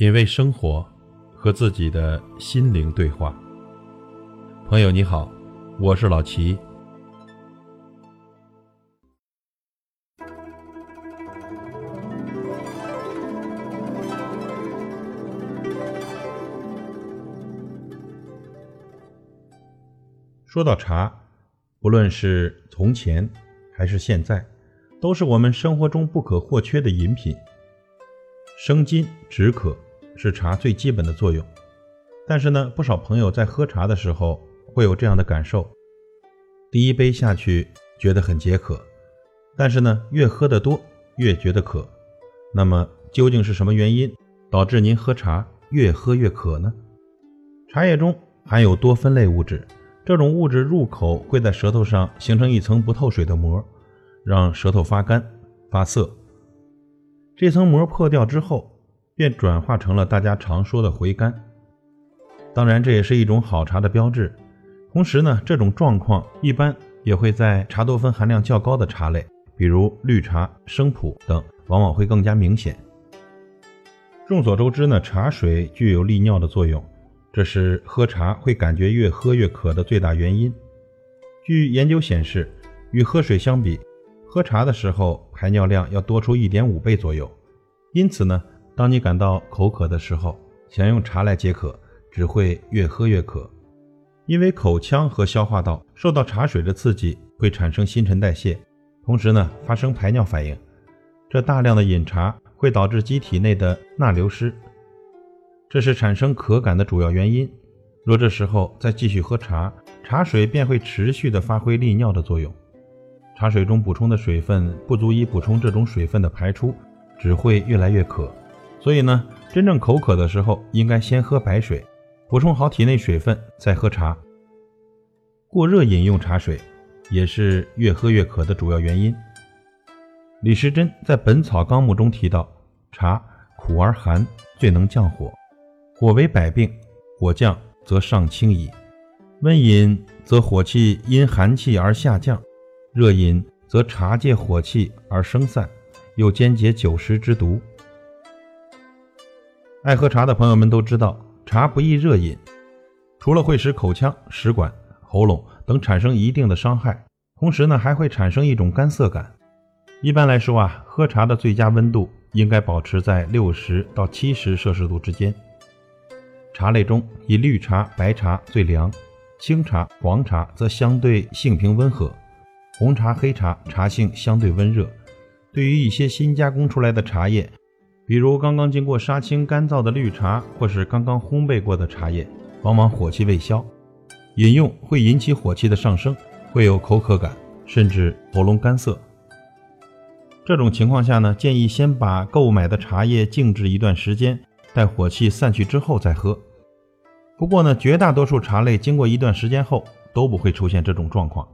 品味生活，和自己的心灵对话。朋友你好，我是老齐。说到茶，不论是从前还是现在，都是我们生活中不可或缺的饮品。生津止渴是茶最基本的作用，但是呢，不少朋友在喝茶的时候会有这样的感受：第一杯下去觉得很解渴，但是呢，越喝得多越觉得渴。那么究竟是什么原因导致您喝茶越喝越渴呢？茶叶中含有多酚类物质，这种物质入口会在舌头上形成一层不透水的膜，让舌头发干发涩。这层膜破掉之后，便转化成了大家常说的回甘。当然，这也是一种好茶的标志。同时呢，这种状况一般也会在茶多酚含量较高的茶类，比如绿茶、生普等，往往会更加明显。众所周知呢，茶水具有利尿的作用，这是喝茶会感觉越喝越渴的最大原因。据研究显示，与喝水相比，喝茶的时候，排尿量要多出一点五倍左右。因此呢，当你感到口渴的时候，想用茶来解渴，只会越喝越渴。因为口腔和消化道受到茶水的刺激，会产生新陈代谢，同时呢，发生排尿反应。这大量的饮茶会导致机体内的钠流失，这是产生渴感的主要原因。若这时候再继续喝茶，茶水便会持续的发挥利尿的作用。茶水中补充的水分不足以补充这种水分的排出，只会越来越渴。所以呢，真正口渴的时候，应该先喝白水，补充好体内水分，再喝茶。过热饮用茶水，也是越喝越渴的主要原因。李时珍在《本草纲目》中提到，茶苦而寒，最能降火。火为百病，火降则上清矣。温饮则火气因寒气而下降。热饮则茶借火气而生散，又兼解酒食之毒。爱喝茶的朋友们都知道，茶不宜热饮，除了会使口腔、食管、喉咙等产生一定的伤害，同时呢还会产生一种干涩感。一般来说啊，喝茶的最佳温度应该保持在六十到七十摄氏度之间。茶类中以绿茶、白茶最凉，青茶、黄茶则相对性平温和。红茶、黑茶茶性相对温热，对于一些新加工出来的茶叶，比如刚刚经过杀青干燥的绿茶，或是刚刚烘焙过的茶叶，往往火气未消，饮用会引起火气的上升，会有口渴感，甚至喉咙干涩。这种情况下呢，建议先把购买的茶叶静置一段时间，待火气散去之后再喝。不过呢，绝大多数茶类经过一段时间后都不会出现这种状况。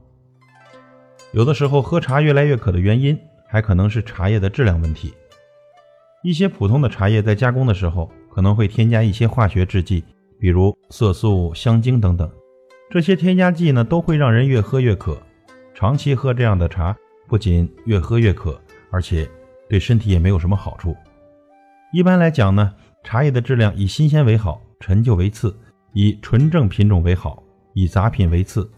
有的时候喝茶越来越渴的原因，还可能是茶叶的质量问题。一些普通的茶叶在加工的时候，可能会添加一些化学制剂，比如色素、香精等等。这些添加剂呢，都会让人越喝越渴。长期喝这样的茶，不仅越喝越渴，而且对身体也没有什么好处。一般来讲呢，茶叶的质量以新鲜为好，陈旧为次；以纯正品种为好，以杂品为次。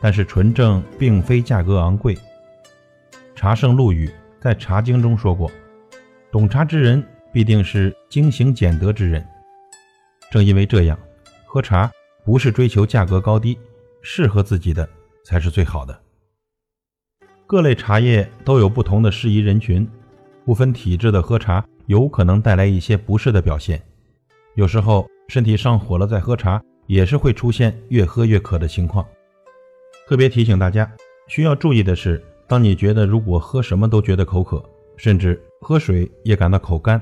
但是纯正并非价格昂贵。茶圣陆羽在《茶经》中说过：“懂茶之人必定是精行俭德之人。”正因为这样，喝茶不是追求价格高低，适合自己的才是最好的。各类茶叶都有不同的适宜人群，不分体质的喝茶有可能带来一些不适的表现。有时候身体上火了再喝茶，也是会出现越喝越渴的情况。特别提醒大家，需要注意的是，当你觉得如果喝什么都觉得口渴，甚至喝水也感到口干，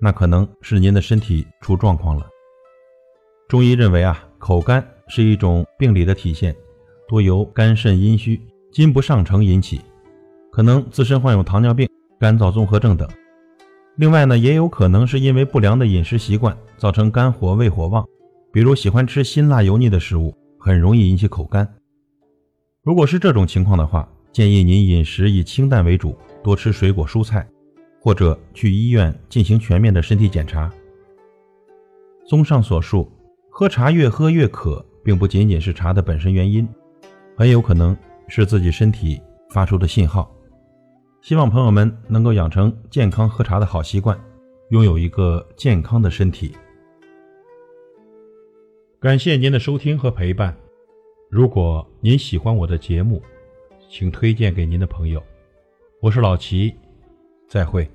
那可能是您的身体出状况了。中医认为啊，口干是一种病理的体现，多由肝肾阴虚、津不上承引起，可能自身患有糖尿病、干燥综合症等。另外呢，也有可能是因为不良的饮食习惯造成肝火胃火旺，比如喜欢吃辛辣油腻的食物，很容易引起口干。如果是这种情况的话，建议您饮食以清淡为主，多吃水果蔬菜，或者去医院进行全面的身体检查。综上所述，喝茶越喝越渴，并不仅仅是茶的本身原因，很有可能是自己身体发出的信号。希望朋友们能够养成健康喝茶的好习惯，拥有一个健康的身体。感谢您的收听和陪伴。如果您喜欢我的节目，请推荐给您的朋友。我是老齐，再会。